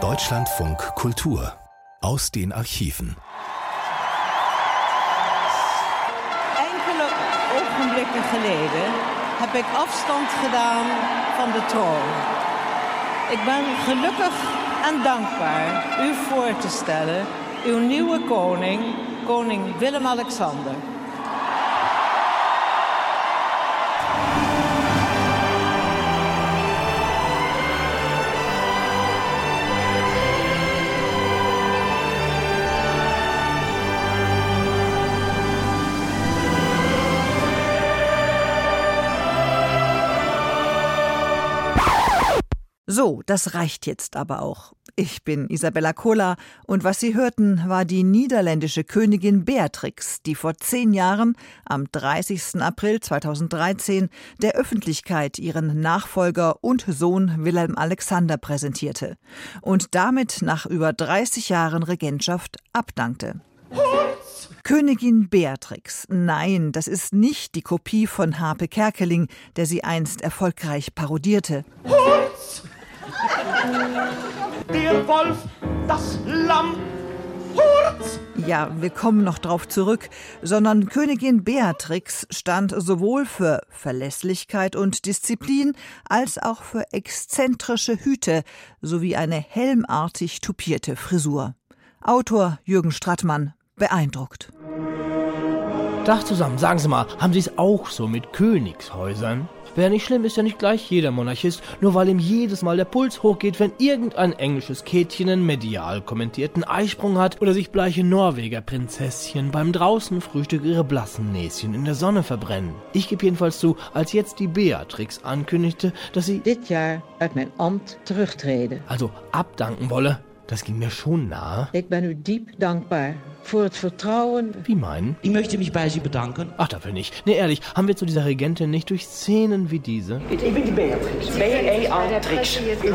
Deutschlandfunk Kultur aus den Archiven. Enkele ogenblikken geleden heb ik afstand gedaan van de troon. Ik ben gelukkig en dankbaar u voor te stellen, uw nieuwe koning, koning Willem-Alexander. So, das reicht jetzt aber auch. Ich bin Isabella Kola und was Sie hörten, war die niederländische Königin Beatrix, die vor zehn Jahren, am 30. April 2013, der Öffentlichkeit ihren Nachfolger und Sohn Wilhelm Alexander präsentierte und damit nach über 30 Jahren Regentschaft abdankte. Königin Beatrix. Nein, das ist nicht die Kopie von Harpe Kerkeling, der sie einst erfolgreich parodierte. Der Wolf, das Lamm, Hurz! Ja, wir kommen noch drauf zurück, sondern Königin Beatrix stand sowohl für Verlässlichkeit und Disziplin als auch für exzentrische Hüte sowie eine helmartig tupierte Frisur. Autor Jürgen Strattmann beeindruckt. Dach zusammen, sagen Sie mal, haben Sie es auch so mit Königshäusern? Wäre nicht schlimm, ist ja nicht gleich jeder Monarchist, nur weil ihm jedes Mal der Puls hochgeht, wenn irgendein englisches Kätchen einen medial kommentierten Eisprung hat oder sich bleiche Norweger Prinzesschen beim draußen Frühstück ihre blassen Näschen in der Sonne verbrennen. Ich gebe jedenfalls zu, als jetzt die Beatrix ankündigte, dass sie dit Jahr uit mijn Amt terugtreden. Also abdanken wolle, das ging mir schon nahe. Ich bin u diep dankbar für das Vertrauen. Wie meinen? Ich möchte mich bei Sie bedanken. Ach, dafür nicht. Nee, ehrlich, haben wir zu dieser Regentin nicht durch Szenen wie diese? Ich bin die Beatrix.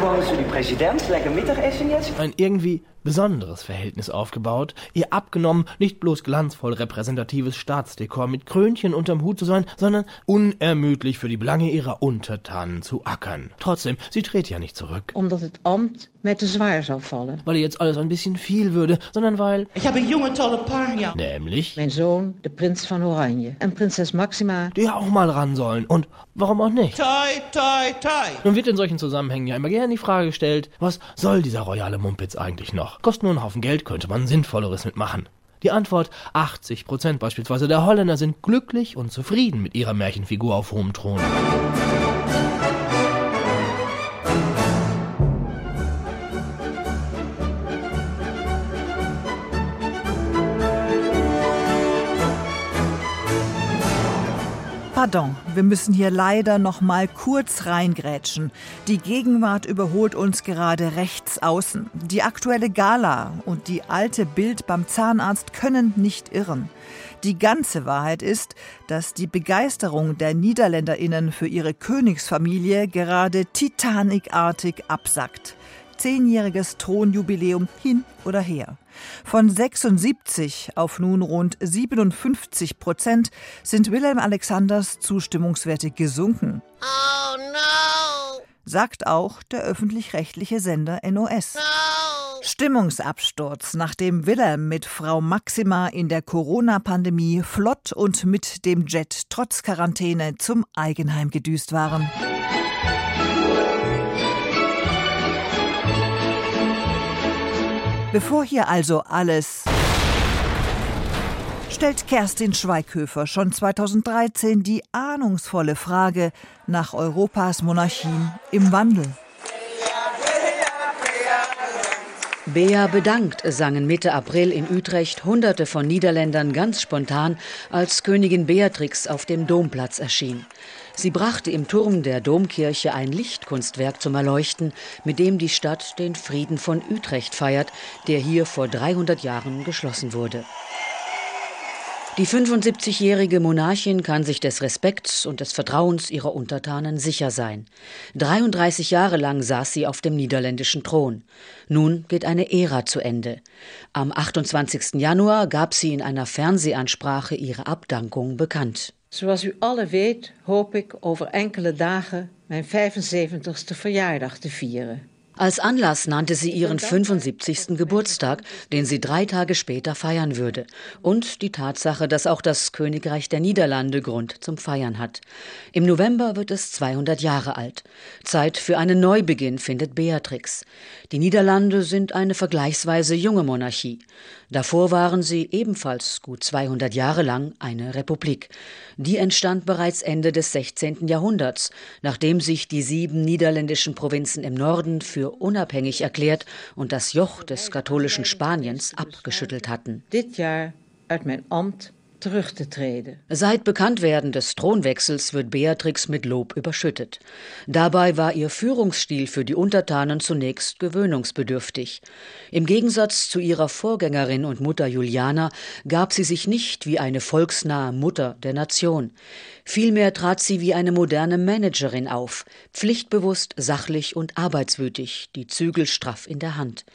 Wollte zu die Präsident. Lecker Mittagessen jetzt. Ein irgendwie besonderes Verhältnis aufgebaut, ihr abgenommen, nicht bloß glanzvoll repräsentatives Staatsdekor mit Krönchen unterm Hut zu sein, sondern unermüdlich für die Belange ihrer Untertanen zu ackern. Trotzdem, sie dreht ja nicht zurück. Omdat het Amt met te zwaar zou vallen. Weil ihr jetzt alles ein bisschen viel würde, sondern weil... Ich habe junge, tolle Paarja. Nämlich... Mein Sohn, der Prinz von Oranje. En Prinzess Maxima. Die auch mal ran sollen. Und warum auch nicht? Toi, toi, toi. Nun wird in solchen Zusammenhängen ja immer gerne die Frage gestellt, was soll dieser royale Mumpitz eigentlich noch? Kostet nur einen Haufen Geld, könnte man Sinnvolleres mitmachen. Die Antwort, 80 Prozent beispielsweise der Holländer sind glücklich und zufrieden mit ihrer Märchenfigur auf hohem Thron. Pardon, wir müssen hier leider noch mal kurz reingrätschen. Die Gegenwart überholt uns gerade rechts außen. Die aktuelle Gala und die alte Bild beim Zahnarzt können nicht irren. Die ganze Wahrheit ist, dass die Begeisterung der Niederländerinnen für ihre Königsfamilie gerade titanikartig absackt. Zehnjähriges Thronjubiläum hin oder her. Von 76 auf nun rund 57 Prozent sind Wilhelm Alexanders Zustimmungswerte gesunken. Oh no! Sagt auch der öffentlich-rechtliche Sender NOS. No! Stimmungsabsturz, nachdem Wilhelm mit Frau Maxima in der Corona-Pandemie flott und mit dem Jet trotz Quarantäne zum Eigenheim gedüst waren. Bevor hier also alles stellt Kerstin Schweighöfer schon 2013 die ahnungsvolle Frage nach Europas Monarchien im Wandel. Bea bedankt, sangen Mitte April in Utrecht Hunderte von Niederländern ganz spontan, als Königin Beatrix auf dem Domplatz erschien. Sie brachte im Turm der Domkirche ein Lichtkunstwerk zum Erleuchten, mit dem die Stadt den Frieden von Utrecht feiert, der hier vor 300 Jahren geschlossen wurde. Die 75-jährige Monarchin kann sich des Respekts und des Vertrauens ihrer Untertanen sicher sein. 33 Jahre lang saß sie auf dem niederländischen Thron. Nun geht eine Ära zu Ende. Am 28. Januar gab sie in einer Fernsehansprache ihre Abdankung bekannt. Zoals u alle weet, hoop ik over enkele dagen mijn 75ste verjaardag te vieren. Als Anlass nannte sie ihren 75. Geburtstag, den sie drei Tage später feiern würde. Und die Tatsache, dass auch das Königreich der Niederlande Grund zum Feiern hat. Im November wird es 200 Jahre alt. Zeit für einen Neubeginn, findet Beatrix. Die Niederlande sind eine vergleichsweise junge Monarchie. Davor waren sie ebenfalls gut 200 Jahre lang eine Republik. Die entstand bereits Ende des 16. Jahrhunderts, nachdem sich die sieben niederländischen Provinzen im Norden für unabhängig erklärt und das Joch des katholischen Spaniens abgeschüttelt hatten. Dit jaar uit mijn ambt terug. Seit Bekanntwerden des Thronwechsels wird Beatrix mit Lob überschüttet. Dabei war ihr Führungsstil für die Untertanen zunächst gewöhnungsbedürftig. Im Gegensatz zu ihrer Vorgängerin und Mutter Juliana gab sie sich nicht wie eine volksnahe Mutter der Nation. Vielmehr trat sie wie eine moderne Managerin auf, pflichtbewusst, sachlich und arbeitswütig, die Zügel straff in der Hand.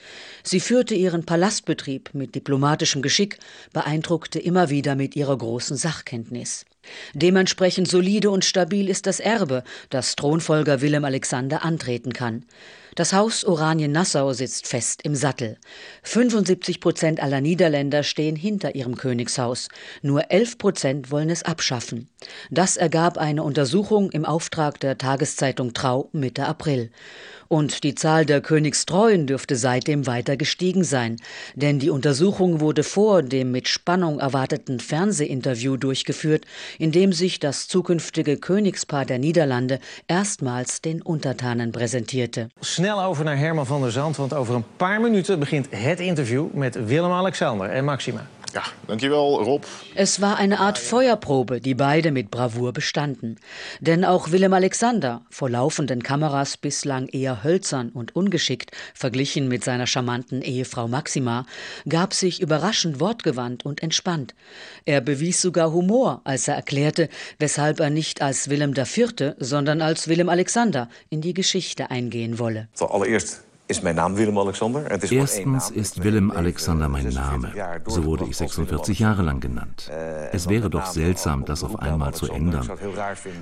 Sie führte ihren Palastbetrieb mit diplomatischem Geschick, beeindruckte immer wieder mit ihrer großen Sachkenntnis. Dementsprechend solide und stabil ist das Erbe, das Thronfolger Willem Alexander antreten kann. Das Haus Oranien-Nassau sitzt fest im Sattel. 75 Prozent aller Niederländer stehen hinter ihrem Königshaus. Nur 11 Prozent wollen es abschaffen. Das ergab eine Untersuchung im Auftrag der Tageszeitung Trau Mitte April. Und die Zahl der Königstreuen dürfte seitdem weiter gestiegen sein, denn die Untersuchung wurde vor dem mit Spannung erwarteten Fernsehinterview durchgeführt, in dem sich das zukünftige Königspaar der Niederlande erstmals den Untertanen präsentierte. Schnell over naar Herman van der Zand, want over een paar minuten begint het interview met Willem-Alexander en Maxima. Ja, dankjewel Rob. Es war eine Art Feuerprobe, die beide mit Bravour bestanden. Denn auch Willem Alexander, vor laufenden Kameras bislang eher hölzern und ungeschickt, verglichen mit seiner charmanten Ehefrau Maxima, gab sich überraschend wortgewandt und entspannt. Er bewies sogar Humor, als er erklärte, weshalb er nicht als Willem IV., sondern als Willem Alexander in die Geschichte eingehen wolle. Zuallererst ist mein Name Willem Alexander. Erstens ist Willem Alexander mein Name. So wurde ich 46 Jahre lang genannt. Es wäre doch seltsam, das auf einmal zu ändern.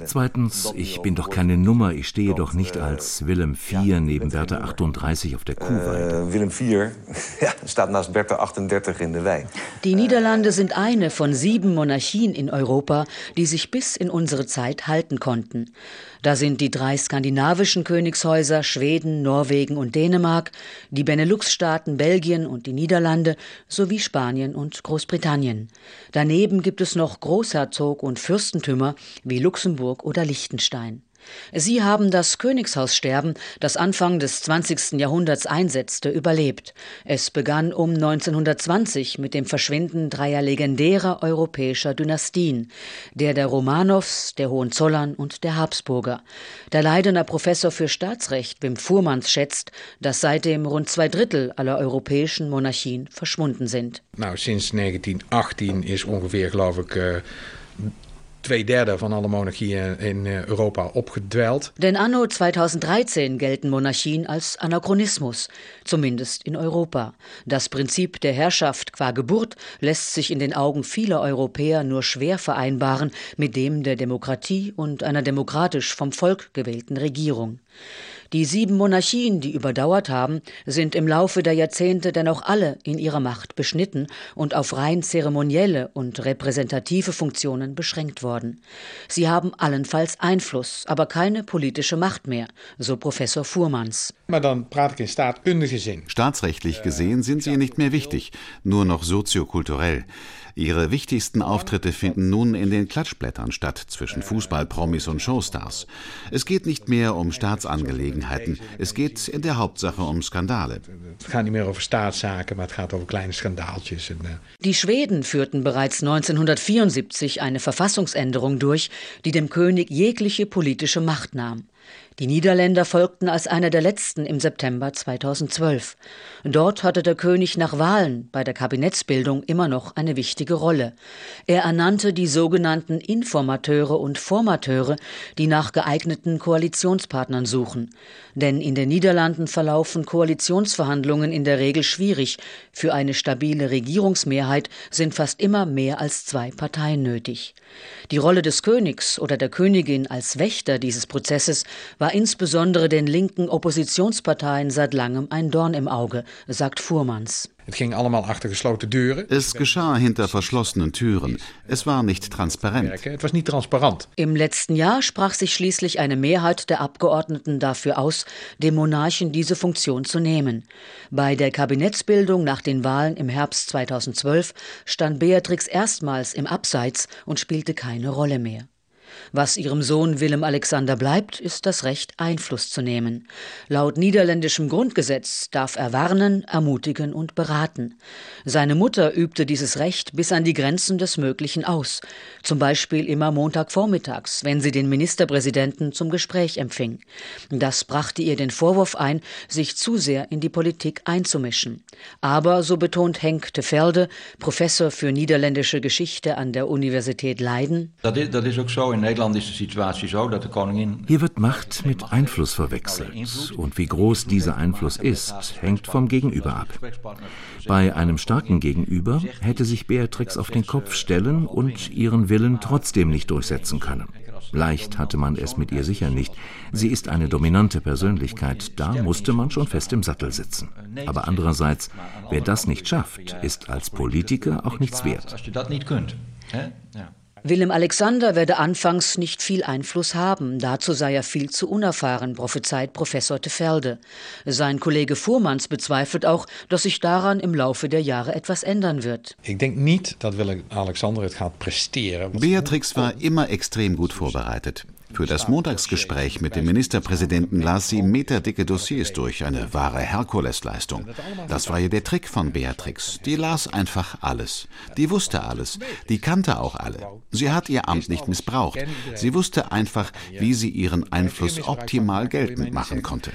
Zweitens, ich bin doch keine Nummer. Ich stehe doch nicht als Willem IV neben Bertha 38 auf der Kuhweide. Willem IV staat naast Bertha 38 in de wei. Die Niederlande sind eine von sieben Monarchien in Europa, die sich bis in unsere Zeit halten konnten. Da sind die drei skandinavischen Königshäuser Schweden, Norwegen und Dänemark, die Benelux-Staaten Belgien und die Niederlande sowie Spanien und Großbritannien. Daneben gibt es noch Großherzog und Fürstentümer wie Luxemburg oder Liechtenstein. Sie haben das Königshaussterben, das Anfang des 20. Jahrhunderts einsetzte, überlebt. Es begann um 1920 mit dem Verschwinden dreier legendärer europäischer Dynastien, der der Romanows, der Hohenzollern und der Habsburger. Der Leidener Professor für Staatsrecht Wim Fuhrmanns schätzt, dass seitdem rund zwei Drittel aller europäischen Monarchien verschwunden sind. Nou, sinds 1918 is ongeveer, geloof ik, uh twee derde van alle monarchieën in Europa opgedweild. Denn anno 2013 gelten Monarchien als Anachronismus, zumindest in Europa. Das Prinzip der Herrschaft qua Geburt lässt sich in den Augen vieler Europäer nur schwer vereinbaren mit dem der Demokratie und einer demokratisch vom Volk gewählten Regierung. Die sieben Monarchien, die überdauert haben, sind im Laufe der Jahrzehnte dennoch alle in ihrer Macht beschnitten und auf rein zeremonielle und repräsentative Funktionen beschränkt worden. Sie haben allenfalls Einfluss, aber keine politische Macht mehr, so Professor Fuhrmanns. Staatsrechtlich gesehen sind sie nicht mehr wichtig, nur noch soziokulturell. Ihre wichtigsten Auftritte finden nun in den Klatschblättern statt zwischen Fußballpromis und Showstars. Es geht nicht mehr um Staatsangelegenheiten, es geht in der Hauptsache um Skandale. Es gaat nicht mehr Staatszaken, maar het gaat over kleine Skandaaltjes. En, uh... Die Schweden führten bereits 1974 eine Verfassungsänderung durch, die dem König jegliche politische Macht nahm. Die Niederländer folgten als einer der letzten im September 2012. Dort hatte der König nach Wahlen bei der Kabinettsbildung immer noch eine wichtige Rolle. Er ernannte die sogenannten Informateure und Formateure, die nach geeigneten Koalitionspartnern suchen. Denn in den Niederlanden verlaufen Koalitionsverhandlungen in der Regel schwierig. Für eine stabile Regierungsmehrheit sind fast immer mehr als zwei Parteien nötig. Die Rolle des Königs oder der Königin als Wächter dieses Prozesses war insbesondere den linken Oppositionsparteien seit langem ein Dorn im Auge, sagt Fuhrmanns. Es ging allemaal achter gesloten deuren. Es geschah hinter verschlossenen Türen. Es war nicht transparent. Es war nicht transparent. Im letzten Jahr sprach sich schließlich eine Mehrheit der Abgeordneten dafür aus, dem Monarchen diese Funktion zu nehmen. Bei der Kabinettsbildung nach den Wahlen im Herbst 2012 stand Beatrix erstmals im Abseits und spielte keine Rolle mehr. Was ihrem Sohn Willem Alexander bleibt, ist das Recht, Einfluss zu nehmen. Laut niederländischem Grundgesetz darf er warnen, ermutigen und beraten. Seine Mutter übte dieses Recht bis an die Grenzen des Möglichen aus, zum Beispiel immer Montagvormittags, wenn sie den Ministerpräsidenten zum Gespräch empfing. Das brachte ihr den Vorwurf ein, sich zu sehr in die Politik einzumischen. Aber, so betont Henk Tevelde, Professor für niederländische Geschichte an der Universität Leiden, das ist, das ist auch so in Nederland ist die Situation so, dass die Koningin. Hier wird Macht mit Einfluss verwechselt. Und wie groß dieser Einfluss ist, hängt vom Gegenüber ab. Bei einem starken Gegenüber hätte sich Beatrix auf den Kopf stellen und ihren Willen trotzdem nicht durchsetzen können. Leicht hatte man es mit ihr sicher nicht. Sie ist eine dominante Persönlichkeit, da musste man schon fest im Sattel sitzen. Aber andererseits, wer das nicht schafft, ist als Politiker auch nichts wert. Ja. Willem Alexander werde anfangs nicht viel Einfluss haben, dazu sei er viel zu unerfahren, prophezeit Professor Tefelde. Sein Kollege Fuhrmanns bezweifelt auch, dass sich daran im Laufe der Jahre etwas ändern wird. Ich denke nicht, dass Willem Alexander es gaat presteren. Beatrix war immer extrem gut vorbereitet. Für das Montagsgespräch mit dem Ministerpräsidenten las sie meterdicke Dossiers durch, eine wahre Herkulesleistung. Das war ja der Trick von Beatrix. Die las einfach alles. Die wusste alles. Die kannte auch alle. Sie hat ihr Amt nicht missbraucht. Sie wusste einfach, wie sie ihren Einfluss optimal geltend machen konnte.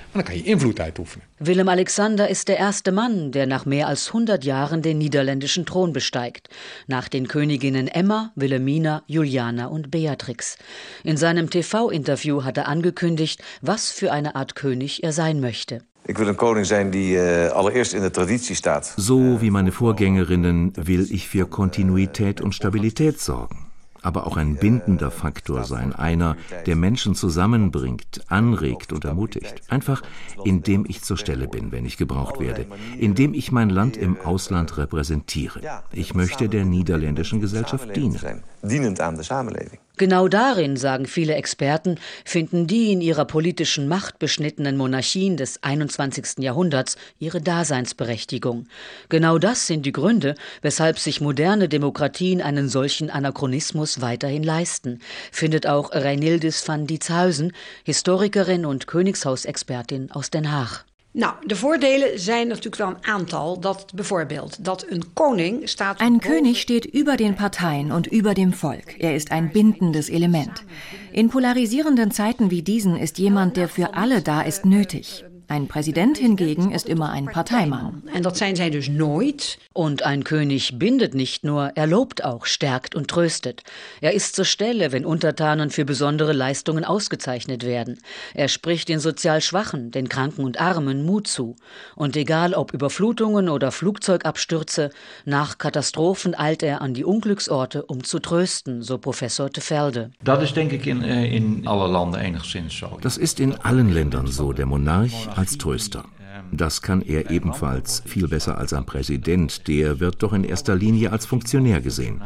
Willem Alexander ist der erste Mann, der nach mehr als 100 Jahren den niederländischen Thron besteigt. Nach den Königinnen Emma, Wilhelmina, Juliana und Beatrix. In seinem TV-Interview hat er angekündigt, was für eine Art König er sein möchte. Ik wil een koning zijn die uh, allereerst in de traditie staat. So wie meine Vorgängerinnen will ich für Kontinuität und Stabilität sorgen aber auch ein bindender Faktor sein, einer, der Menschen zusammenbringt, anregt und ermutigt. Einfach, indem ich zur Stelle bin, wenn ich gebraucht werde, indem ich mein Land im Ausland repräsentiere. Ich möchte der niederländischen Gesellschaft dienen. Dienend aan de samenleving. Genau darin, sagen viele Experten, finden die in ihrer politischen Macht beschnittenen Monarchien des 21. Jahrhunderts ihre Daseinsberechtigung. Genau das sind die Gründe, weshalb sich moderne Demokratien einen solchen Anachronismus weiterhin leisten, findet auch Reinildis van Dietzhausen, Historikerin und Königshausexpertin aus Den Haag. Nou, de voordelen zijn natuurlijk wel een aantal. Dat bijvoorbeeld dat een koning staat. Ein König steht über den Parteien und über dem Volk. Er ist ein bindendes Element. In polarisierenden Zeiten wie diesen ist jemand, der für alle da ist, nötig. Ein Präsident hingegen ist immer ein Parteimann. En dat zijn zij dus nooit. Und ein König bindet nicht nur, er lobt auch, stärkt und tröstet. Er ist zur Stelle, wenn Untertanen für besondere Leistungen ausgezeichnet werden. Er spricht den sozial Schwachen, den Kranken und Armen Mut zu. Und egal ob Überflutungen oder Flugzeugabstürze, nach Katastrophen eilt er an die Unglücksorte, um zu trösten, so Professor Tefelde. Dat is denk ik in, eh, in alle landen enigszins zo. Das ist in allen Ländern so, der Monarch als Tröster. Das kann er ebenfalls viel besser als ein Präsident, der wird doch in erster Linie als Funktionär gesehen.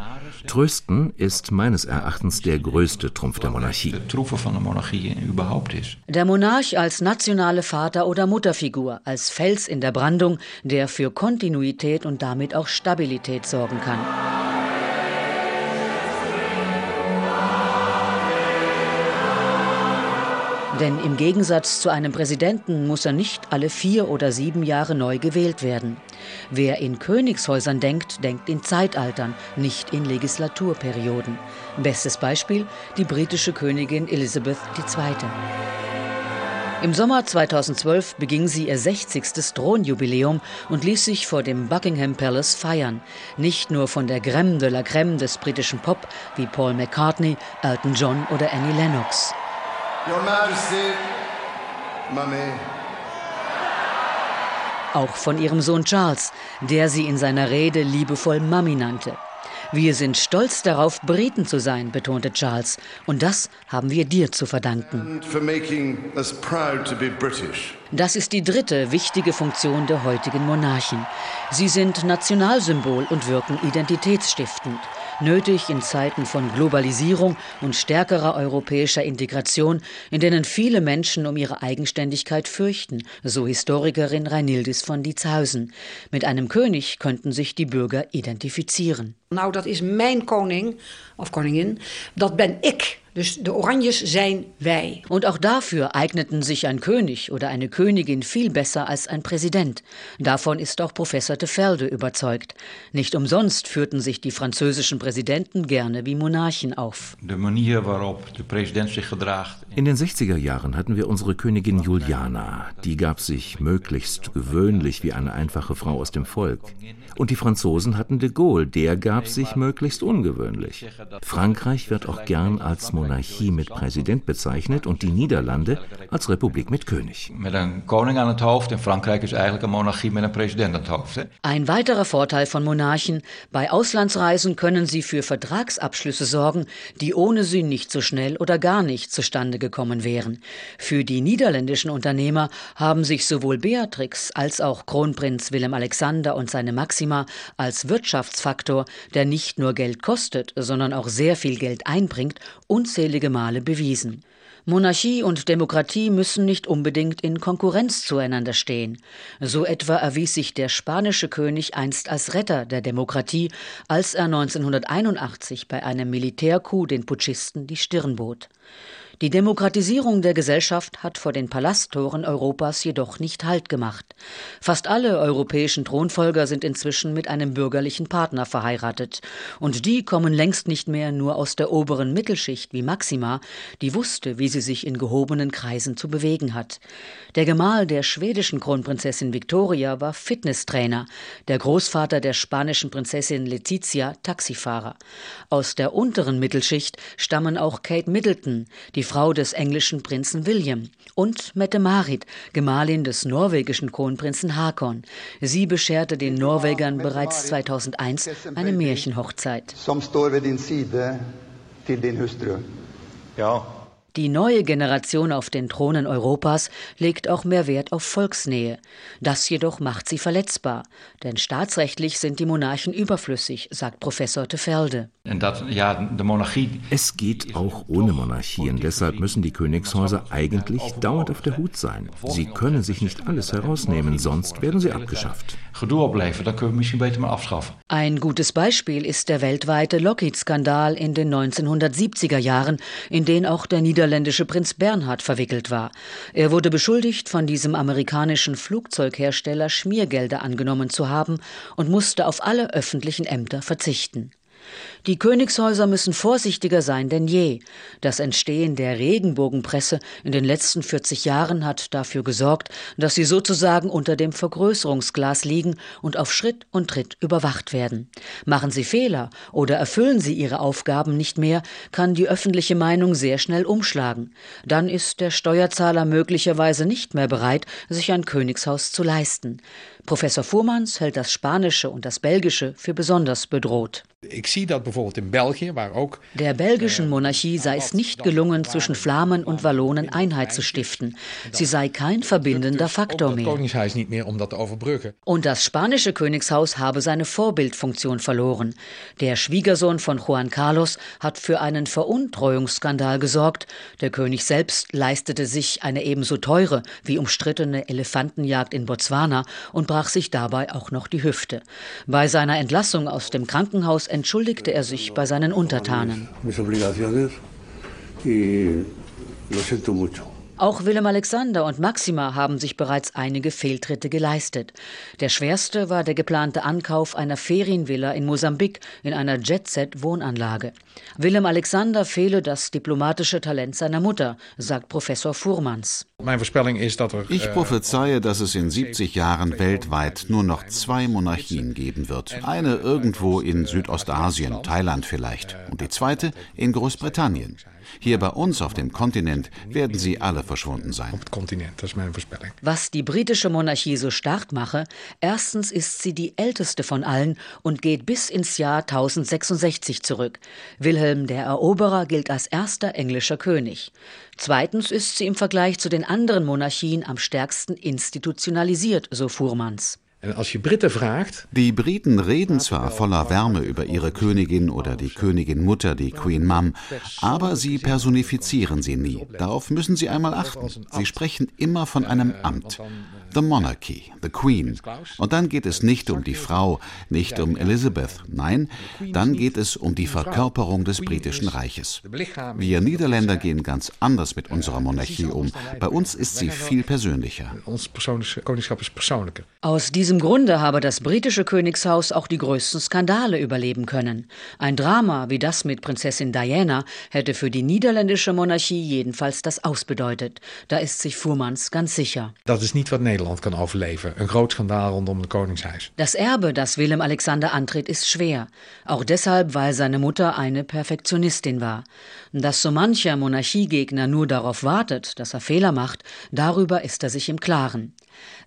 Trösten ist meines Erachtens der größte Trumpf der Monarchie. Der Monarch als nationale Vater- oder Mutterfigur, als Fels in der Brandung, der für Kontinuität und damit auch Stabilität sorgen kann. Denn im Gegensatz zu einem Präsidenten muss er nicht alle vier oder sieben Jahre neu gewählt werden. Wer in Königshäusern denkt, denkt in Zeitaltern, nicht in Legislaturperioden. Bestes Beispiel die britische Königin Elizabeth II. Im Sommer 2012 beging sie ihr 60. Thronjubiläum und ließ sich vor dem Buckingham Palace feiern. Nicht nur von der Crème de la Crème des britischen Pop wie Paul McCartney, Elton John oder Annie Lennox. Your Majesty, Mummy. Auch von ihrem Sohn Charles, der sie in seiner Rede liebevoll Mami nannte. Wir sind stolz darauf, Briten zu sein, betonte Charles. Und das haben wir dir zu verdanken. Das ist die dritte wichtige Funktion der heutigen Monarchen. Sie sind Nationalsymbol und wirken identitätsstiftend. Nötig in Zeiten von Globalisierung und stärkerer europäischer Integration, in denen viele Menschen um ihre Eigenständigkeit fürchten, so Historikerin Reinildis von Dietzhausen. Mit einem König könnten sich die Bürger identifizieren. Nou, dat is mijn koning of koningin. Dat ben ik. Dus de Oranjes zijn wij. Und auch dafür eigneten sich ein König oder eine Königin viel besser als ein Präsident. Davon ist auch Professor de Velde überzeugt. Nicht umsonst führten sich die französischen Präsidenten gerne wie Monarchen auf. De manier waarop de president zich gedraagt. In den 60er Jahren hatten wir unsere Königin Juliana. Die gab sich möglichst gewöhnlich wie eine einfache Frau aus dem Volk. Und die Franzosen hatten de Gaulle, der gab sich möglichst ungewöhnlich. Frankreich wird auch gern als Monarchie mit Präsident bezeichnet und die Niederlande als Republik mit König. Het hoofd. In monarchie het hoofd. Ein weiterer Vorteil von Monarchen, bei Auslandsreisen können sie für Vertragsabschlüsse sorgen, die ohne sie nicht so schnell oder gar nicht zustande gekommen wären. Für die niederländischen Unternehmer haben sich sowohl Beatrix als auch Kronprinz Willem Alexander und seine Maxima als Wirtschaftsfaktor, der nicht nur Geld kostet, sondern auch sehr viel Geld einbringt, unzählige Male bewiesen. Monarchie und Demokratie müssen nicht unbedingt in Konkurrenz zueinander stehen. So etwa erwies sich der spanische König einst als Retter der Demokratie, als er 1981 bei einem Militärcoup den Putschisten die Stirn bot. Die Demokratisierung der Gesellschaft hat vor den Palasttoren Europas jedoch nicht Halt gemacht. Fast alle europäischen Thronfolger sind inzwischen mit einem bürgerlichen Partner verheiratet. Und die kommen längst nicht mehr nur aus der oberen Mittelschicht wie Maxima, die wusste, wie sie sich in gehobenen Kreisen zu bewegen hat. Der Gemahl der schwedischen Kronprinzessin Victoria war Fitnesstrainer, der Großvater der spanischen Prinzessin Letizia Taxifahrer. Aus der unteren Mittelschicht stammen auch Kate Middleton, die Frau des englischen Prinzen William, und Mette-Marit, Gemahlin des norwegischen Kronprinzen Hakon. Sie bescherte den Norwegern bereits 2001 eine Märchenhochzeit. Ja, Die neue Generation auf den Thronen Europas legt auch mehr Wert auf Volksnähe. Das jedoch macht sie verletzbar, denn staatsrechtlich sind die Monarchen überflüssig, sagt Professor Tefelde. Es geht auch ohne Monarchien. Deshalb müssen die Königshäuser eigentlich dauernd auf der Hut sein. Sie können sich nicht alles herausnehmen, sonst werden sie abgeschafft. Ein gutes Beispiel ist der weltweite Lockheed-Skandal in den 1970er Jahren, in den auch der niederländische Prinz Bernhard verwickelt war. Er wurde beschuldigt, von diesem amerikanischen Flugzeughersteller Schmiergelder angenommen zu haben und musste auf alle öffentlichen Ämter verzichten. Die Königshäuser müssen vorsichtiger sein denn je. Das Entstehen der Regenbogenpresse in den letzten 40 Jahren hat dafür gesorgt, dass sie sozusagen unter dem Vergrößerungsglas liegen und auf Schritt und Tritt überwacht werden. Machen sie Fehler oder erfüllen sie ihre Aufgaben nicht mehr, kann die öffentliche Meinung sehr schnell umschlagen. Dann ist der Steuerzahler möglicherweise nicht mehr bereit, sich ein Königshaus zu leisten. Professor Fuhrmanns hält das Spanische und das Belgische für besonders bedroht. Der belgischen Monarchie sei es nicht gelungen, zwischen Flamen und Wallonen Einheit zu stiften. Sie sei kein verbindender Faktor mehr. Und das spanische Königshaus habe seine Vorbildfunktion verloren. Der Schwiegersohn von Juan Carlos hat für einen Veruntreuungsskandal gesorgt. Der König selbst leistete sich eine ebenso teure wie umstrittene Elefantenjagd in Botswana und brach sich dabei auch noch die Hüfte. Bei seiner Entlassung aus dem Krankenhaus entschuldigte er sich bei seinen Untertanen. Auch Willem Alexander und Maxima haben sich bereits einige Fehltritte geleistet. Der schwerste war der geplante Ankauf einer Ferienvilla in Mosambik in einer Jet-Set-Wohnanlage. Willem Alexander fehle das diplomatische Talent seiner Mutter, sagt Professor Fuhrmanns. Ich prophezeie, dass es in 70 Jahren weltweit nur noch zwei Monarchien geben wird. Eine irgendwo in Südostasien, Thailand vielleicht, und die zweite in Großbritannien. Hier bei uns auf dem Kontinent werden sie alle verschwunden sein. Was die britische Monarchie so stark mache, erstens ist sie die älteste von allen und geht bis ins Jahr 1066 zurück. Wilhelm der Eroberer gilt als erster englischer König. Zweitens ist sie im Vergleich zu den anderen Monarchien am stärksten institutionalisiert, so Fuhrmanns. Die Briten reden zwar voller Wärme über ihre Königin oder die Königin Mutter, die Queen Mum, aber sie personifizieren sie nie. Darauf müssen Sie einmal achten. Sie sprechen immer von einem Amt. The Monarchy, the Queen. Und dann geht es nicht um die Frau, nicht um Elizabeth. Nein, dann geht es um die Verkörperung des britischen Reiches. Wir Niederländer gehen ganz anders mit unserer Monarchie um. Bei uns ist sie viel persönlicher. Aus diesem Grunde habe das britische Königshaus auch die größten Skandale überleben können. Ein Drama wie das mit Prinzessin Diana hätte für die niederländische Monarchie jedenfalls das ausbedeutet. Da ist sich Fuhrmanns ganz sicher. Das ist nicht, was Nederland kan overleven. Een groot schandaal rondom het Koningshuis. Das Erbe, das Willem Alexander antritt, ist schwer. Auch deshalb, weil seine Mutter eine Perfektionistin war. Dass so mancher Monarchiegegner nur darauf wartet, dass er Fehler macht, darüber ist er sich im Klaren.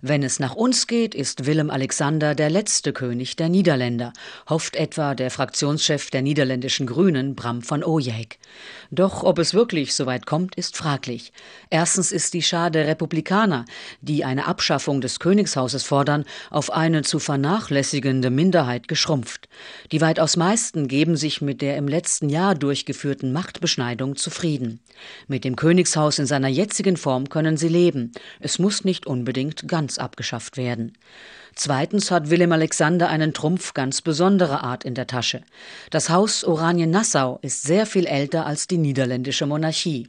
Wenn es nach uns geht, ist Willem Alexander der letzte König der Niederländer, hofft etwa der Fraktionschef der niederländischen Grünen, Bram van Ooyek. Doch ob es wirklich so weit kommt, ist fraglich. Erstens ist die Schar der Republikaner, die eine Abschaffung des Königshauses fordern, auf eine zu vernachlässigende Minderheit geschrumpft. Die weitaus meisten geben sich mit der im letzten Jahr durchgeführten Machtbeschneidung zufrieden. Mit dem Königshaus in seiner jetzigen Form können sie leben. Es muss nicht unbedingt ganz abgeschafft werden. Zweitens hat Willem Alexander einen Trumpf ganz besonderer Art in der Tasche. Das Haus Oranien-Nassau ist sehr viel älter als die niederländische Monarchie.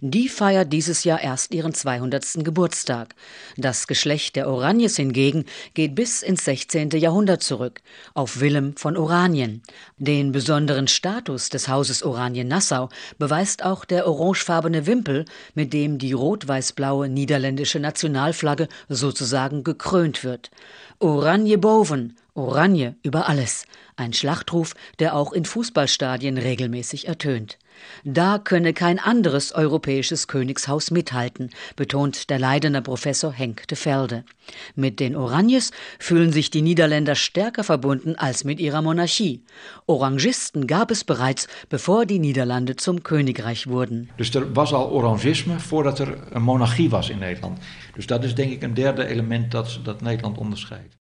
Die feiert dieses Jahr erst ihren 200. Geburtstag. Das Geschlecht der Oranjes hingegen geht bis ins 16. Jahrhundert zurück, auf Willem von Oranien. Den besonderen Status des Hauses Oranien-Nassau beweist auch der orangefarbene Wimpel, mit dem die rot-weiß-blaue niederländische Nationalflagge sozusagen gekrönt wird. Oranje boven, Oranje über alles. Ein Schlachtruf, der auch in Fußballstadien regelmäßig ertönt. Da könne kein anderes europäisches Königshaus mithalten, betont der Leidener Professor Henk de Velde. Mit den Oranjes fühlen sich die Niederländer stärker verbunden als mit ihrer Monarchie. Orangisten gab es bereits, bevor die Niederlande zum Königreich wurden. Dus er was al Orangisme voordat er een monarchie was in Nederland. Dus dat is denk ik een derde element dat, dat Nederland onderscheidt.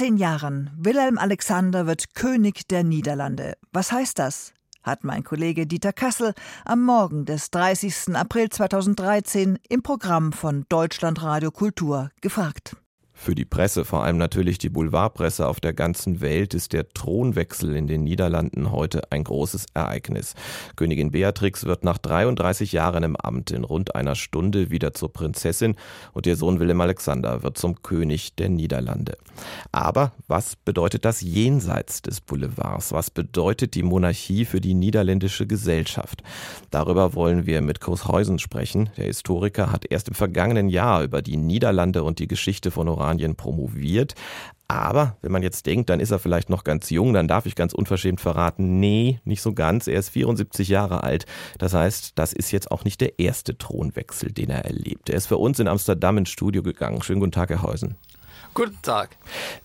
Zehn Jahren. Wilhelm Alexander wird König der Niederlande. Was heißt das? hat mein Kollege Dieter Kassel am Morgen des 30. April 2013 im Programm von Deutschlandradio Kultur gefragt. Für die Presse, vor allem natürlich die Boulevardpresse auf der ganzen Welt, ist der Thronwechsel in den Niederlanden heute ein großes Ereignis. Königin Beatrix wird nach 33 Jahren im Amt in rund einer Stunde wieder zur Prinzessin und ihr Sohn Willem Alexander wird zum König der Niederlande. Aber was bedeutet das jenseits des Boulevards? Was bedeutet die Monarchie für die niederländische Gesellschaft? Darüber wollen wir mit Kurs Heusen sprechen. Der Historiker hat erst im vergangenen Jahr über die Niederlande und die Geschichte von Oranien Spanien promoviert. Aber wenn man jetzt denkt, dann ist er vielleicht noch ganz jung, dann darf ich ganz unverschämt verraten, nee, nicht so ganz. Er ist 74 Jahre alt. Das heißt, das ist jetzt auch nicht der erste Thronwechsel, den er erlebt. Er ist für uns in Amsterdam ins Studio gegangen. Schönen guten Tag, Herr Heusen. Guten Tag.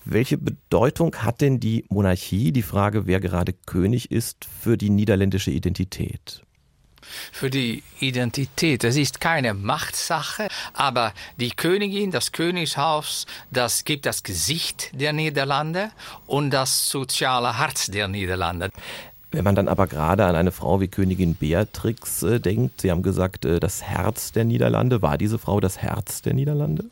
Welche Bedeutung hat denn die Monarchie, die Frage, wer gerade König ist, für die niederländische Identität? Für die Identität. Es ist keine Machtsache, aber die Königin, das Königshaus, das gibt das Gesicht der Niederlande und das soziale Herz der Niederlande. Wenn man dann aber gerade an eine Frau wie Königin Beatrix äh, denkt, Sie haben gesagt, äh, das Herz der Niederlande, war diese Frau das Herz der Niederlande?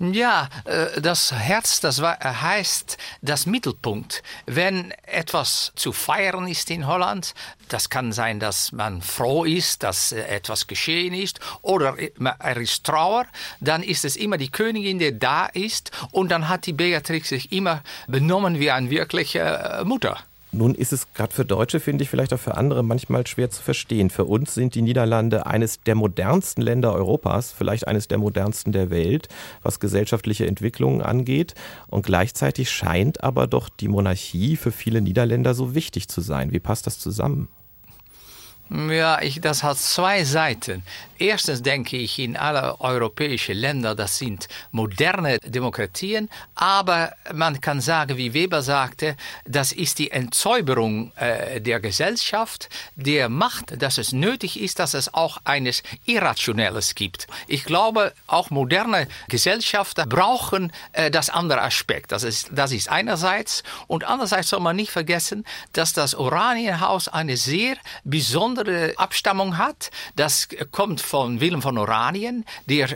Ja, äh, das Herz, das äh, heißt das Mittelpunkt. Wenn etwas zu feiern ist in Holland, das kann sein, dass man froh ist, dass äh, etwas geschehen ist, oder er ist Trauer, dann ist es immer die Königin, die da ist, und dann hat die Beatrix sich immer benommen wie eine wirkliche Mutter. Nun ist es gerade für Deutsche, finde ich, vielleicht auch für andere manchmal schwer zu verstehen. Für uns sind die Niederlande eines der modernsten Länder Europas, vielleicht eines der modernsten der Welt, was gesellschaftliche Entwicklungen angeht. Und gleichzeitig scheint aber doch die Monarchie für viele Niederländer so wichtig zu sein. Wie passt das zusammen? Ja, ich, das hat zwei Seiten. Erstens denke ich, in alle europäischen Länder, das sind moderne Demokratien, aber man kann sagen, wie Weber sagte, das ist die Entzäuberung äh, der Gesellschaft, der Macht, dass es nötig ist, dass es auch eines Irrationelles gibt. Ich glaube, auch moderne Gesellschaften brauchen äh, das andere Aspekt. Das ist, das ist einerseits und andererseits soll man nicht vergessen, dass das Oranienhaus eine sehr besondere andere Abstammung hat. Das kommt von Willem von Oranien, der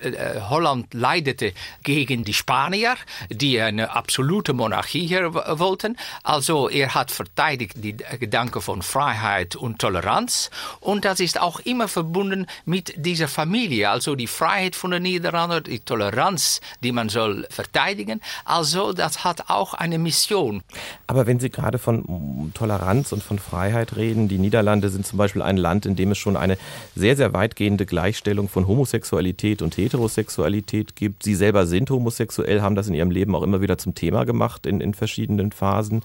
äh, Holland leidete gegen die Spanier, die eine absolute Monarchie hier wollten. Also er hat verteidigt die Gedanken von Freiheit und Toleranz und das ist auch immer verbunden mit dieser Familie, also die Freiheit von den Niederlanden, die Toleranz, die man soll verteidigen. Also das hat auch eine Mission. Aber wenn Sie gerade von Toleranz und von Freiheit reden, die Niederlande sind zum Beispiel ein Land, in dem es schon eine sehr, sehr weitgehende Gleichstellung von Homosexualität und Heterosexualität gibt. Sie selber sind homosexuell, haben das in ihrem Leben auch immer wieder zum Thema gemacht in, in verschiedenen Phasen.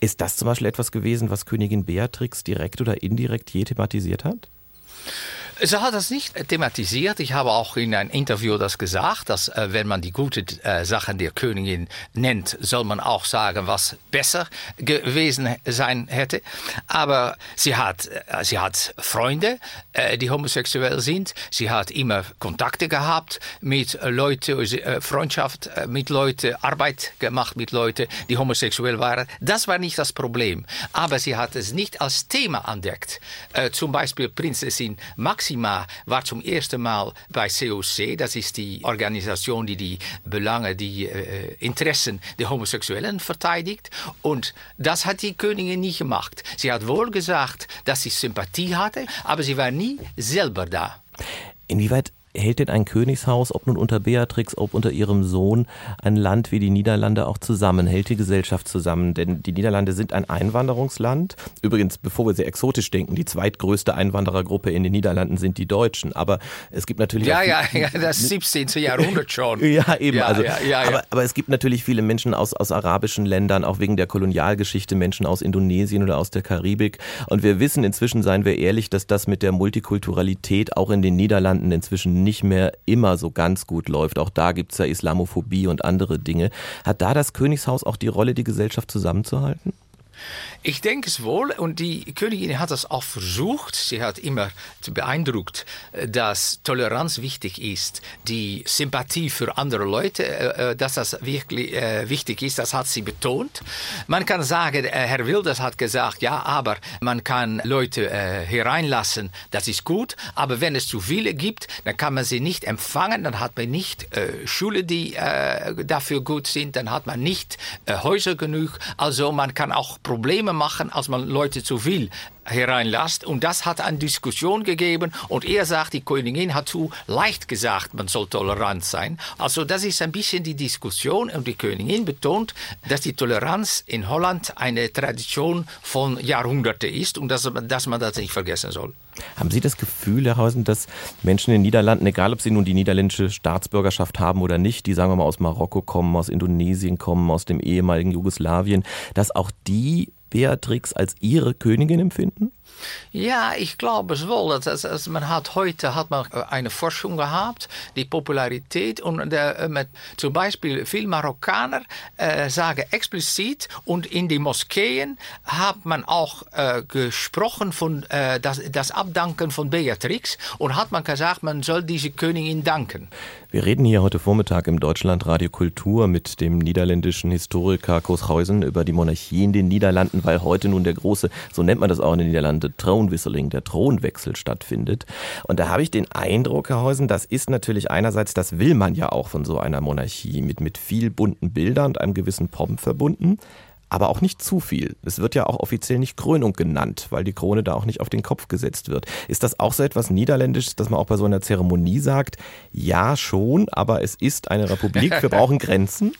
Ist das zum Beispiel etwas gewesen, was Königin Beatrix direkt oder indirekt je thematisiert hat? Sie hat das nicht thematisiert. Ich habe auch in einem Interview das gesagt, dass äh, wenn man die guten äh, Sachen der Königin nennt, soll man auch sagen, was besser gewesen sein hätte. Aber sie hat, äh, sie hat Freunde, äh, die homosexuell sind. Sie hat immer Kontakte gehabt mit Leuten, äh, Freundschaft äh, mit Leuten, Arbeit gemacht mit Leuten, die homosexuell waren. Das war nicht das Problem. Aber sie hat es nicht als Thema entdeckt. zum Beispiel Prinzessin Maxi Maxima war zum ersten Mal bei COC, das ist die Organisation, die die Belange, die äh, Interessen der Homosexuellen verteidigt. Und das hat die Königin nie gemacht. Sie hat wohl gesagt, dass sie Sympathie hatte, aber sie war nie selber da. Inwieweit hält denn ein Königshaus, ob nun unter Beatrix, ob unter ihrem Sohn, ein Land wie die Niederlande auch zusammen, hält die Gesellschaft zusammen? Denn die Niederlande sind ein Einwanderungsland. Übrigens, bevor wir sehr exotisch denken, die zweitgrößte Einwanderergruppe in den Niederlanden sind die Deutschen. Aber es gibt natürlich. Ja, ja, ja, das 17. Jahrhundert schon. ja, eben. Ja, also, ja, ja, aber, aber es gibt natürlich viele Menschen aus, aus arabischen Ländern, auch wegen der Kolonialgeschichte, Menschen aus Indonesien oder aus der Karibik. Und wir wissen inzwischen, seien wir ehrlich, dass das mit der Multikulturalität auch in den Niederlanden inzwischen nicht mehr immer so ganz gut läuft. Auch da gibt es ja Islamophobie und andere Dinge. Hat da das Königshaus auch die Rolle, die Gesellschaft zusammenzuhalten? Ich denke es wohl und die Königin hat das auch versucht. Sie hat immer beeindruckt, dass Toleranz wichtig ist, die Sympathie für andere Leute, dass das wirklich wichtig ist, das hat sie betont. Man kann sagen, Herr Wilders hat gesagt, ja, aber man kann Leute hereinlassen, das ist gut, aber wenn es zu viele gibt, dann kann man sie nicht empfangen, dann hat man nicht Schule, die dafür gut sind, dann hat man nicht Häuser genug. Also man kann auch Probleme machen, als man Leute zu viel hereinlässt. Und das hat eine Diskussion gegeben. Und er sagt, die Königin hat zu leicht gesagt, man soll tolerant sein. Also das ist ein bisschen die Diskussion. Und die Königin betont, dass die Toleranz in Holland eine Tradition von Jahrhunderten ist und dass, dass man das nicht vergessen soll. Haben Sie das Gefühl, Herr Hausen, dass Menschen in den Niederlanden, egal ob sie nun die niederländische Staatsbürgerschaft haben oder nicht, die sagen wir mal aus Marokko kommen, aus Indonesien kommen, aus dem ehemaligen Jugoslawien, dass auch die Beatrix als ihre Königin empfinden? Ja, ich glaube es wohl. Das, das, man hat heute hat man eine Forschung gehabt, die Popularität und der, äh, mit, zum Beispiel viele Marokkaner äh, sagen explizit und in die Moscheen hat man auch äh, gesprochen von äh, das, das Abdanken von Beatrix und hat man gesagt, man soll diese Königin danken. Wir reden hier heute Vormittag im Deutschlandradio Kultur mit dem niederländischen Historiker Koshausen über die Monarchie in den Niederlanden, weil heute nun der große, so nennt man das auch in den Niederlanden, Thronwhisseling, der Thronwechsel stattfindet. Und da habe ich den Eindruck, Herr Heusen, das ist natürlich einerseits, das will man ja auch von so einer Monarchie, mit, mit viel bunten Bildern und einem gewissen Pomp verbunden aber auch nicht zu viel. Es wird ja auch offiziell nicht Krönung genannt, weil die Krone da auch nicht auf den Kopf gesetzt wird. Ist das auch so etwas Niederländisches, dass man auch bei so einer Zeremonie sagt, ja schon, aber es ist eine Republik, wir brauchen Grenzen?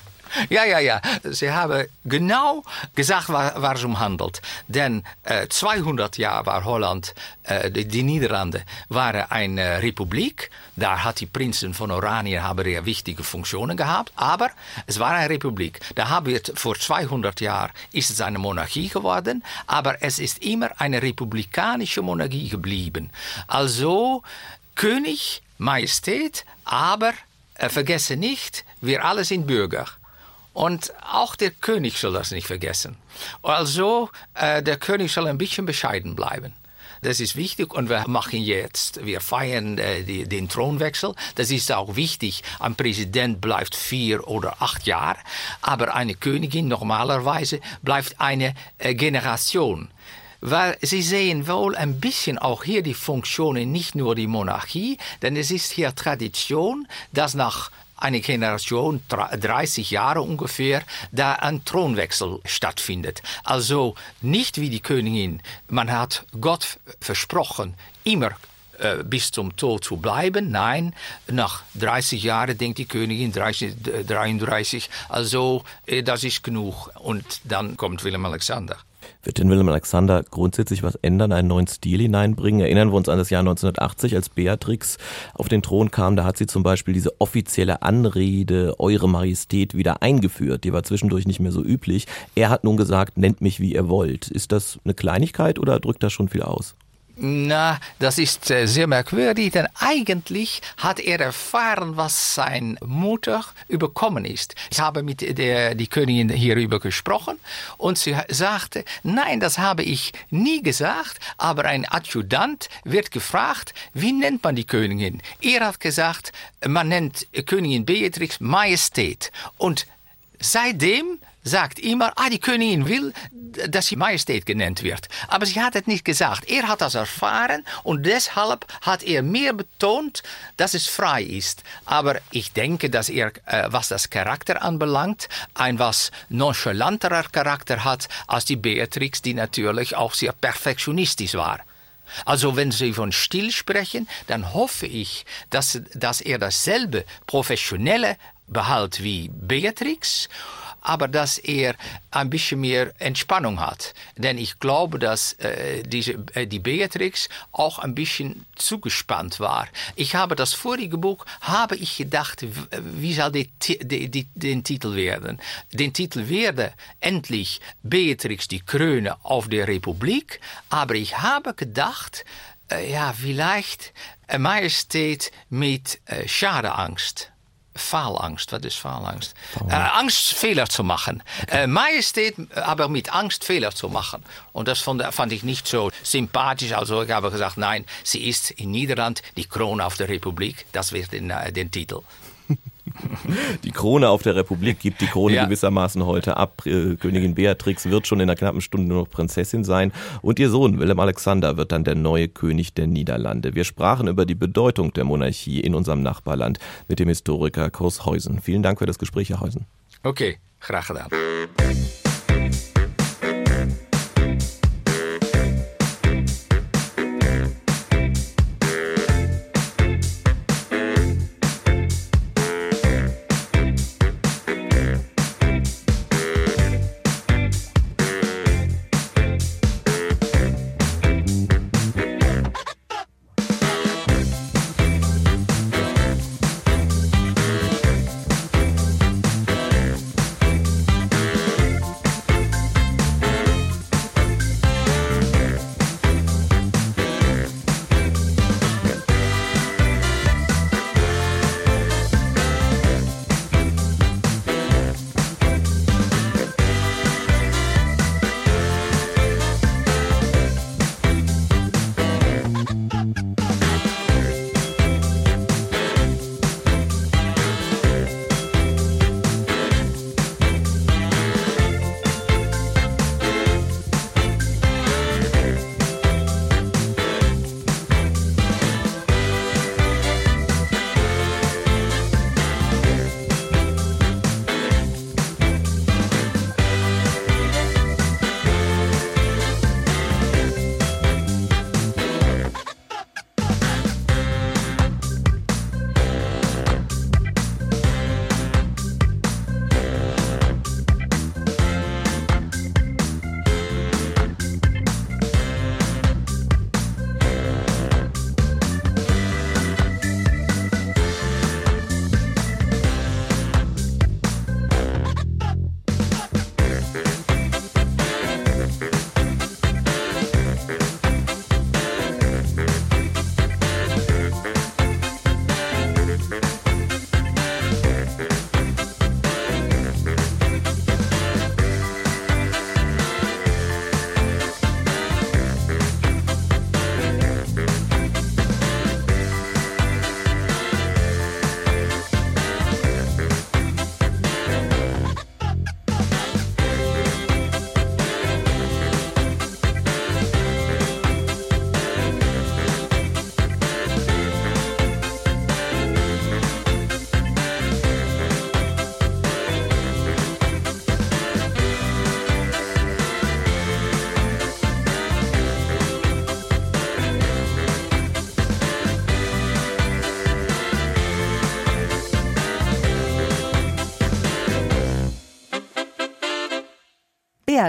Ja, ja, ja. Sie haben genau gesagt, waar, es um handelt. Denn äh, 200 Jahre war Holland, äh, die, die Niederlande waren eine Republik. Da hat die Prinzen von Oranien haben ja wichtige Funktionen gehabt. Aber es war eine Republik. Da haben wir vor 200 Jahren ist es eine Monarchie geworden. Aber es ist immer eine republikanische Monarchie geblieben. Also König, Majestät, aber äh, vergesse nicht, wir alle sind Bürger. Und auch der König soll das nicht vergessen. Also, äh, der König soll ein bisschen bescheiden bleiben. Das ist wichtig und wir machen jetzt, wir feiern äh, die, den Thronwechsel. Das ist auch wichtig. Ein Präsident bleibt vier oder acht Jahre, aber eine Königin normalerweise bleibt eine äh, Generation. Weil Sie sehen wohl ein bisschen auch hier die Funktionen, nicht nur die Monarchie, denn es ist hier Tradition, dass nach eine Generation, 30 Jahre ungefähr, da ein Thronwechsel stattfindet. Also nicht wie die Königin. Man hat Gott versprochen, immer äh, bis zum Tod zu bleiben. Nein, nach 30 Jahren denkt die Königin 30, 33, also äh, das ist genug. Und dann kommt Willem Alexander. Wird denn Willem Alexander grundsätzlich was ändern, einen neuen Stil hineinbringen? Erinnern wir uns an das Jahr 1980, als Beatrix auf den Thron kam. Da hat sie zum Beispiel diese offizielle Anrede, Eure Majestät, wieder eingeführt. Die war zwischendurch nicht mehr so üblich. Er hat nun gesagt, nennt mich wie ihr wollt. Ist das eine Kleinigkeit oder drückt das schon viel aus? Na, das ist äh, sehr merkwürdig, denn eigentlich hat er erfahren, was seine Mutter überkommen ist. Ich habe mit der die Königin hierüber gesprochen und sie sagte, nein, das habe ich nie gesagt, aber ein Adjutant wird gefragt, wie nennt man die Königin? Er hat gesagt, man nennt Königin Beatrix Majestät und seitdem sagt immer, ah, die Königin will, dass sie Majestät genannt wird. Aber sie hat es nicht gesagt. Er hat das erfahren und deshalb hat er mehr betont, dass es frei ist. Aber ich denke, dass er, äh, was das Charakter anbelangt, ein was nonchalanterer Charakter hat als die Beatrix, die natürlich auch sehr perfektionistisch war. Also wenn Sie von Stil sprechen, dann hoffe ich, dass, dass er dasselbe professionelle behält wie Beatrix aber dass er ein bisschen mehr Entspannung hat. Denn ich glaube, dass äh, diese, äh, die Beatrix auch ein bisschen zugespannt war. Ich habe das vorige Buch, habe ich gedacht, wie soll die, die, die, den Titel werden? Den Titel werde endlich Beatrix die Krone auf der Republik, aber ich habe gedacht, äh, ja, vielleicht Majestät mit äh, Schadeangst Fahlangst. Was ist Fahlangst? Äh, Angst, Fehler zu machen. Okay. Äh, Majestät, aber mit Angst, Fehler zu machen. Und das fand, fand, ich nicht so sympathisch. Also ich habe gesagt, nein, sie ist in Niederland die Krone auf der Republik. Das wird den, äh, den Titel. Die Krone auf der Republik gibt die Krone ja. gewissermaßen heute ab. Äh, Königin Beatrix wird schon in einer knappen Stunde noch Prinzessin sein und ihr Sohn Willem Alexander wird dann der neue König der Niederlande. Wir sprachen über die Bedeutung der Monarchie in unserem Nachbarland mit dem Historiker Kurs Heusen. Vielen Dank für das Gespräch, Herr Heusen. Okay, graag gedaan.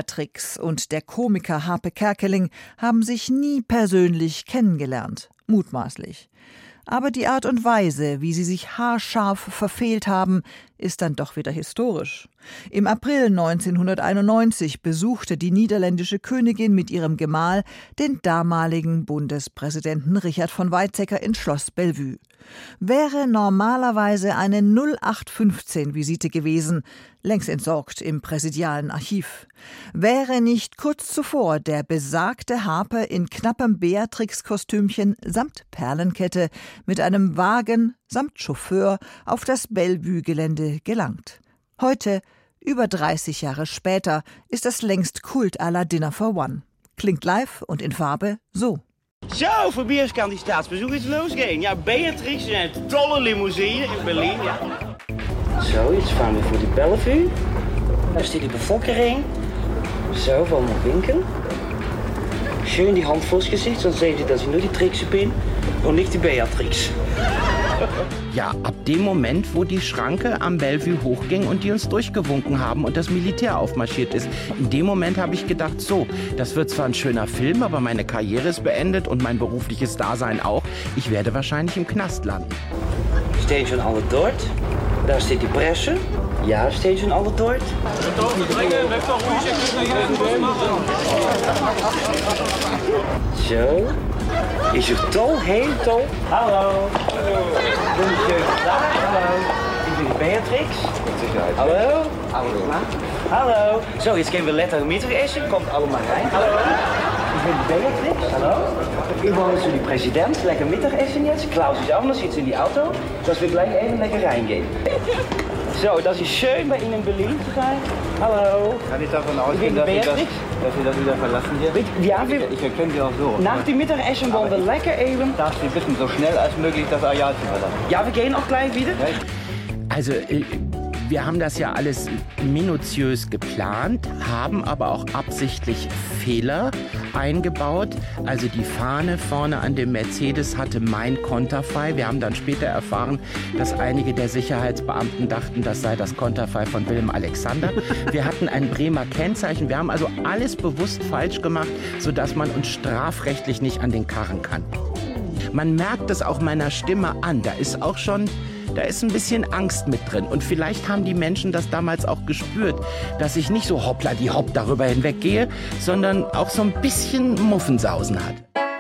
Beatrix und der Komiker Harpe Kerkeling haben sich nie persönlich kennengelernt, mutmaßlich. Aber die Art und Weise, wie sie sich haarscharf verfehlt haben, ist dann doch wieder historisch. Im April 1991 besuchte die niederländische Königin mit ihrem Gemahl den damaligen Bundespräsidenten Richard von Weizsäcker in Schloss Bellevue. Wäre normalerweise eine 0815-Visite gewesen, längst entsorgt im präsidialen Archiv. Wäre nicht kurz zuvor der besagte Harpe in knappem Beatrix-Kostümchen samt Perlenkette mit einem Wagen samt Chauffeur auf das Bellevue-Gelände gelangt. Heute, über 30 Jahre später, ist das längst Kult à la Dinner for One. Klingt live und in Farbe so. Zo, voor bioskandidaatbezoek is losgehen. Ja, Beatrix in een tolle limousine in Berlin. Ja. Zo, jetzt fahren wir vor die Bellevue. Da steht die Bevölkerung. So, wollen wir winken. Schön die Hand vors Gesicht, sonst sehen Sie, dass ich nur die Tricks bin und nicht die Beatrix. Ja, ab dem Moment, wo die Schranke am Bellevue hochging und die uns durchgewunken haben und das Militär aufmarschiert ist, in dem Moment habe ich gedacht, so, das wird zwar ein schöner Film, aber meine Karriere ist beendet und mein berufliches Dasein auch. Ich werde wahrscheinlich im Knast landen. Stehen schon alle dort? Da steht die Presse. Ja, stehen schon alle dort? Zo. Is er tol? Heel tol? Hallo. Hallo. Hallo. die Beatrix. Mit Sicherheit. Hallo. Hallo. Hallo. So, jetzt gehen wir lekker Mittagessen. Kommt allemaal rein. Hallo. Ich bin Beatrix. Hallo. Wir wollen zu die Präsident. Lecker Mittagessen jetzt. Klaus ist auch noch, sitzt in die Auto. Dass wir gleich even lekker reingehen. So, das ist schön bei Ihnen in Berlin zu sein. Hallo. Kann ich davon ausgehen, dass Sie, das, dass Sie das wieder verlassen hier? Ja, wir, ich erkenne Sie auch so. nach dem Mittagessen wollen wir lecker eben. Darf Sie bitten, so schnell als möglich das Areal zu verlassen? Ja, wir gehen auch gleich wieder. Also, äh, wir haben das ja alles minutiös geplant, haben aber auch absichtlich Fehler eingebaut. Also die Fahne vorne an dem Mercedes hatte mein Konterfei. Wir haben dann später erfahren, dass einige der Sicherheitsbeamten dachten, das sei das Konterfei von Willem Alexander. Wir hatten ein Bremer Kennzeichen. Wir haben also alles bewusst falsch gemacht, sodass man uns strafrechtlich nicht an den Karren kann. Man merkt es auch meiner Stimme an. Da ist auch schon da ist ein bisschen Angst mit drin. Und vielleicht haben die Menschen das damals auch gespürt, dass ich nicht so hoppla die hopp darüber hinweggehe, sondern auch so ein bisschen Muffensausen hat.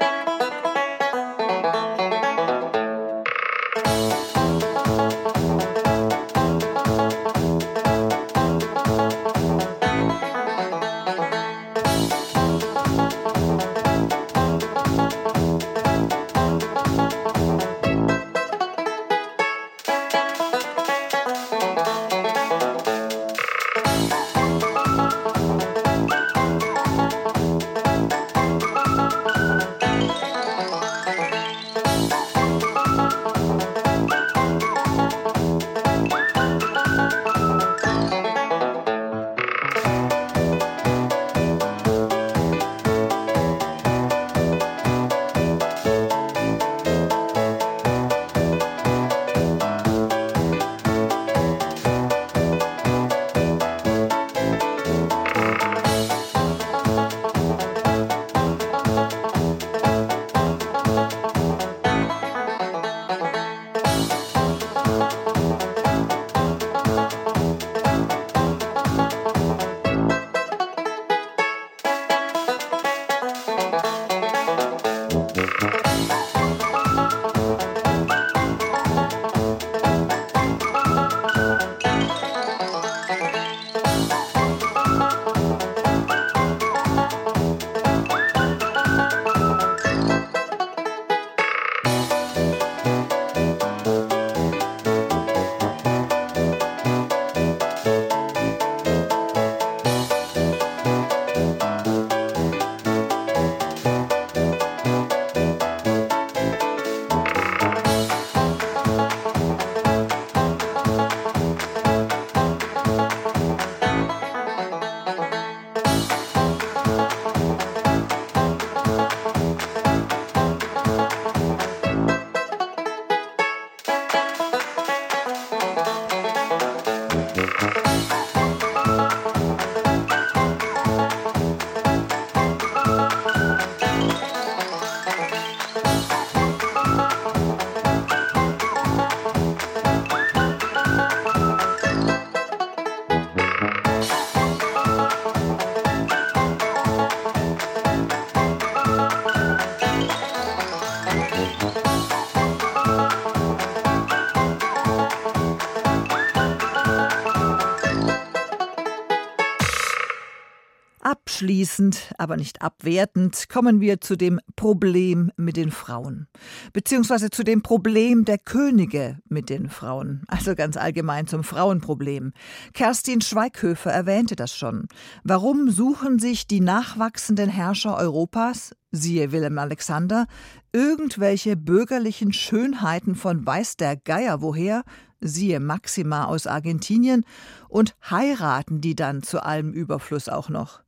Abschließend, aber nicht abwertend, kommen wir zu dem Problem mit den Frauen. Beziehungsweise zu dem Problem der Könige mit den Frauen. Also ganz allgemein zum Frauenproblem. Kerstin Schweighöfer erwähnte das schon. Warum suchen sich die nachwachsenden Herrscher Europas, siehe Willem Alexander, irgendwelche bürgerlichen Schönheiten von weiß der Geier woher, siehe Maxima aus Argentinien, und heiraten die dann zu allem Überfluss auch noch.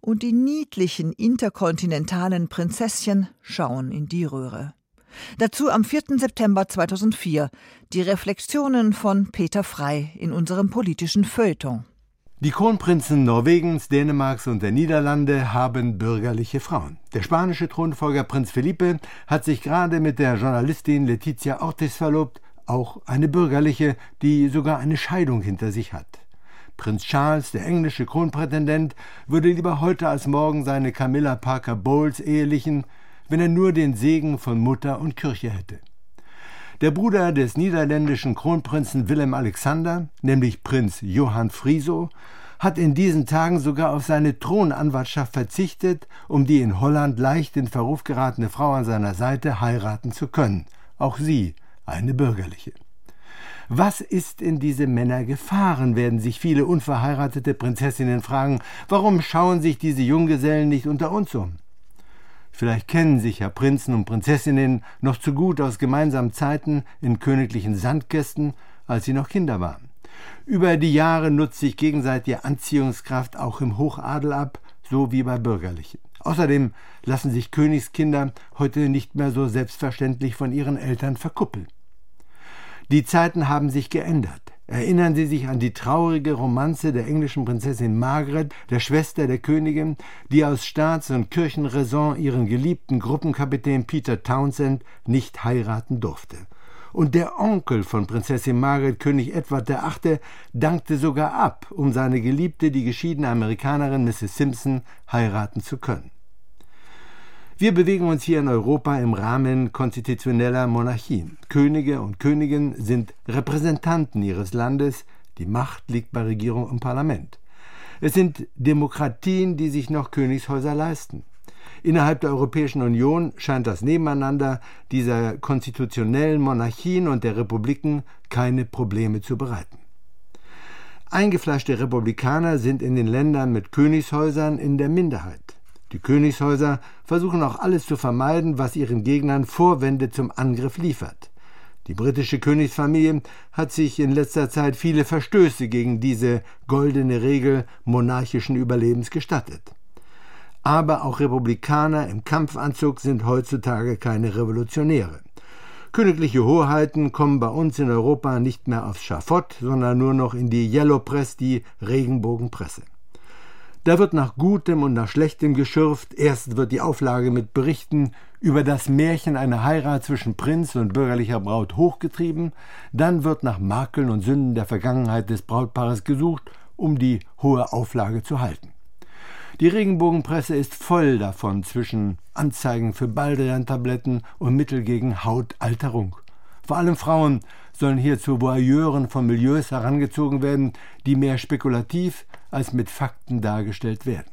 Und die niedlichen interkontinentalen Prinzesschen schauen in die Röhre. Dazu am 4. September 2004 die Reflexionen von Peter Frey in unserem politischen Feuilleton. Die Kronprinzen Norwegens, Dänemarks und der Niederlande haben bürgerliche Frauen. Der spanische Thronfolger Prinz Felipe hat sich gerade mit der Journalistin Letizia Ortiz verlobt, auch eine bürgerliche, die sogar eine Scheidung hinter sich hat. Prinz Charles, der englische Kronprätendent, würde lieber heute als morgen seine Camilla Parker Bowles ehelichen, wenn er nur den Segen von Mutter und Kirche hätte. Der Bruder des niederländischen Kronprinzen Willem Alexander, nämlich Prinz Johann Friso, hat in diesen Tagen sogar auf seine Thronanwartschaft verzichtet, um die in Holland leicht in Verruf geratene Frau an seiner Seite heiraten zu können. Auch sie eine bürgerliche. Was ist in diese Männer gefahren, werden sich viele unverheiratete Prinzessinnen fragen. Warum schauen sich diese Junggesellen nicht unter uns um? Vielleicht kennen sich ja Prinzen und Prinzessinnen noch zu gut aus gemeinsamen Zeiten in königlichen Sandkästen, als sie noch Kinder waren. Über die Jahre nutzt sich gegenseitige Anziehungskraft auch im Hochadel ab, so wie bei Bürgerlichen. Außerdem lassen sich Königskinder heute nicht mehr so selbstverständlich von ihren Eltern verkuppeln. Die Zeiten haben sich geändert. Erinnern Sie sich an die traurige Romanze der englischen Prinzessin Margaret, der Schwester der Königin, die aus Staats- und Kirchenraison ihren geliebten Gruppenkapitän Peter Townsend nicht heiraten durfte. Und der Onkel von Prinzessin Margaret, König Edward VIII., dankte sogar ab, um seine Geliebte, die geschiedene Amerikanerin Mrs. Simpson, heiraten zu können. Wir bewegen uns hier in Europa im Rahmen konstitutioneller Monarchien. Könige und Königinnen sind Repräsentanten ihres Landes, die Macht liegt bei Regierung und Parlament. Es sind Demokratien, die sich noch Königshäuser leisten. Innerhalb der Europäischen Union scheint das Nebeneinander dieser konstitutionellen Monarchien und der Republiken keine Probleme zu bereiten. Eingefleischte Republikaner sind in den Ländern mit Königshäusern in der Minderheit. Die Königshäuser versuchen auch alles zu vermeiden, was ihren Gegnern Vorwände zum Angriff liefert. Die britische Königsfamilie hat sich in letzter Zeit viele Verstöße gegen diese goldene Regel monarchischen Überlebens gestattet. Aber auch Republikaner im Kampfanzug sind heutzutage keine Revolutionäre. Königliche Hoheiten kommen bei uns in Europa nicht mehr aufs Schafott, sondern nur noch in die Yellow Press, die Regenbogenpresse. Da wird nach Gutem und nach Schlechtem geschürft. Erst wird die Auflage mit Berichten über das Märchen einer Heirat zwischen Prinz und bürgerlicher Braut hochgetrieben. Dann wird nach Makeln und Sünden der Vergangenheit des Brautpaares gesucht, um die hohe Auflage zu halten. Die Regenbogenpresse ist voll davon zwischen Anzeigen für Baldrian-Tabletten und Mittel gegen Hautalterung. Vor allem Frauen sollen hier zu Voyeuren von Milieus herangezogen werden, die mehr spekulativ als mit Fakten dargestellt werden.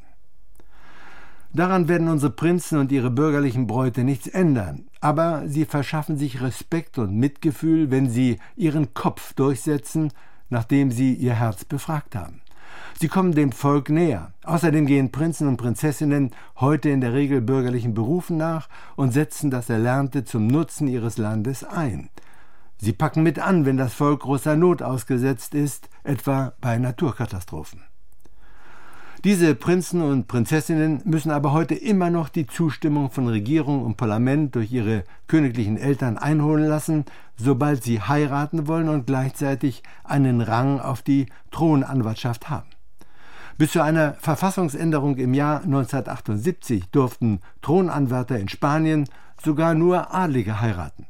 Daran werden unsere Prinzen und ihre bürgerlichen Bräute nichts ändern, aber sie verschaffen sich Respekt und Mitgefühl, wenn sie ihren Kopf durchsetzen, nachdem sie ihr Herz befragt haben. Sie kommen dem Volk näher. Außerdem gehen Prinzen und Prinzessinnen heute in der Regel bürgerlichen Berufen nach und setzen das Erlernte zum Nutzen ihres Landes ein. Sie packen mit an, wenn das Volk großer Not ausgesetzt ist, etwa bei Naturkatastrophen. Diese Prinzen und Prinzessinnen müssen aber heute immer noch die Zustimmung von Regierung und Parlament durch ihre königlichen Eltern einholen lassen, sobald sie heiraten wollen und gleichzeitig einen Rang auf die Thronanwartschaft haben. Bis zu einer Verfassungsänderung im Jahr 1978 durften Thronanwärter in Spanien sogar nur Adlige heiraten.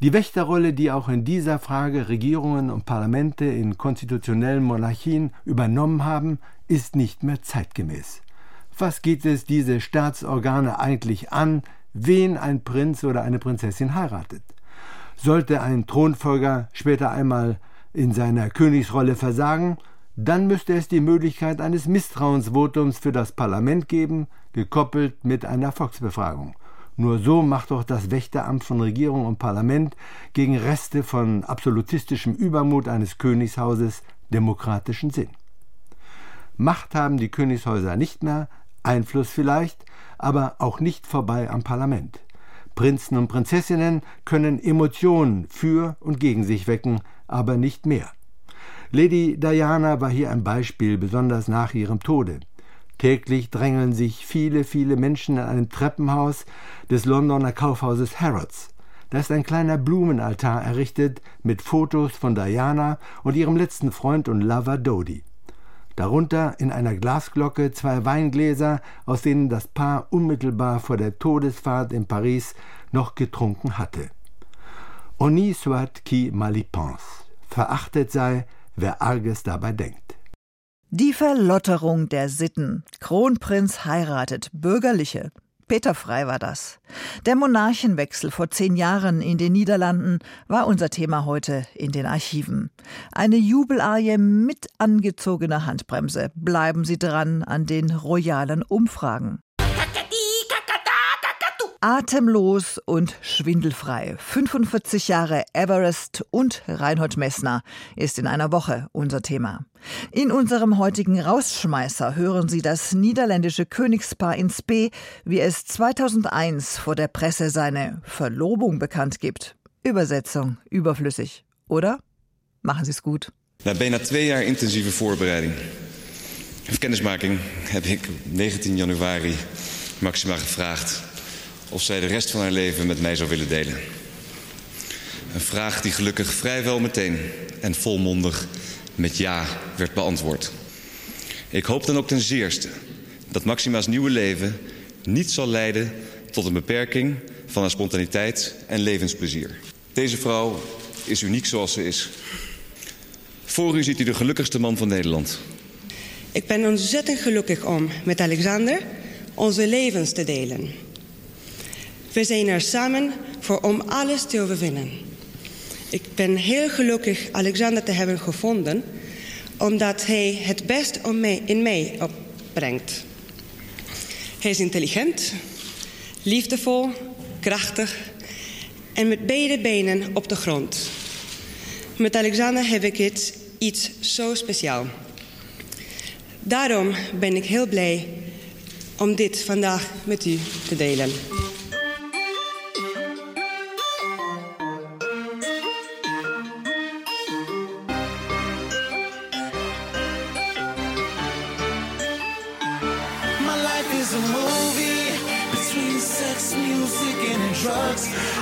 Die Wächterrolle, die auch in dieser Frage Regierungen und Parlamente in konstitutionellen Monarchien übernommen haben, ist nicht mehr zeitgemäß. Was geht es diese Staatsorgane eigentlich an, wen ein Prinz oder eine Prinzessin heiratet? Sollte ein Thronfolger später einmal in seiner Königsrolle versagen, dann müsste es die Möglichkeit eines Misstrauensvotums für das Parlament geben, gekoppelt mit einer Volksbefragung. Nur so macht doch das Wächteramt von Regierung und Parlament gegen Reste von absolutistischem Übermut eines Königshauses demokratischen Sinn. Macht haben die Königshäuser nicht mehr, Einfluss vielleicht, aber auch nicht vorbei am Parlament. Prinzen und Prinzessinnen können Emotionen für und gegen sich wecken, aber nicht mehr. Lady Diana war hier ein Beispiel, besonders nach ihrem Tode. Täglich drängeln sich viele, viele Menschen in einem Treppenhaus des Londoner Kaufhauses Harrods. Da ist ein kleiner Blumenaltar errichtet mit Fotos von Diana und ihrem letzten Freund und Lover Dodie. Darunter in einer Glasglocke zwei Weingläser, aus denen das Paar unmittelbar vor der Todesfahrt in Paris noch getrunken hatte. Honni soit qui mal y pense. Verachtet sei, wer Arges dabei denkt. Die Verlotterung der Sitten. Kronprinz heiratet Bürgerliche. Peter Frei war das. Der Monarchenwechsel vor zehn Jahren in den Niederlanden war unser Thema heute in den Archiven. Eine Jubelarie mit angezogener Handbremse. Bleiben Sie dran an den royalen Umfragen. Atemlos und schwindelfrei. 45 Jahre Everest und Reinhold Messner ist in einer Woche unser Thema. In unserem heutigen Rausschmeißer hören Sie das niederländische Königspaar in Spee, wie es 2001 vor der Presse seine Verlobung bekannt gibt. Übersetzung überflüssig, oder? Machen Sie es gut. Na bijna twee jaar intensieve voorbereiding of kennismaking heb ik 19 januari Maxima gevraagd of zij de rest van haar leven met mij zou willen delen. Een vraag die gelukkig vrijwel meteen en volmondig met ja werd beantwoord. Ik hoop dan ook ten zeerste dat Maxima's nieuwe leven niet zal leiden tot een beperking van haar spontaniteit en levensplezier. Deze vrouw is uniek zoals ze is. Voor u ziet u de gelukkigste man van Nederland. Ik ben ontzettend gelukkig om met Alexander onze levens te delen. We zijn er samen voor om alles te overwinnen. Ik ben heel gelukkig Alexander te hebben gevonden, omdat hij het best in mij opbrengt. Hij is intelligent, liefdevol, krachtig en met beide benen op de grond. Met Alexander heb ik iets, iets zo speciaal. Daarom ben ik heel blij om dit vandaag met u te delen.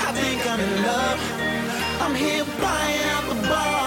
I think I'm in love. I'm here buying out the bar,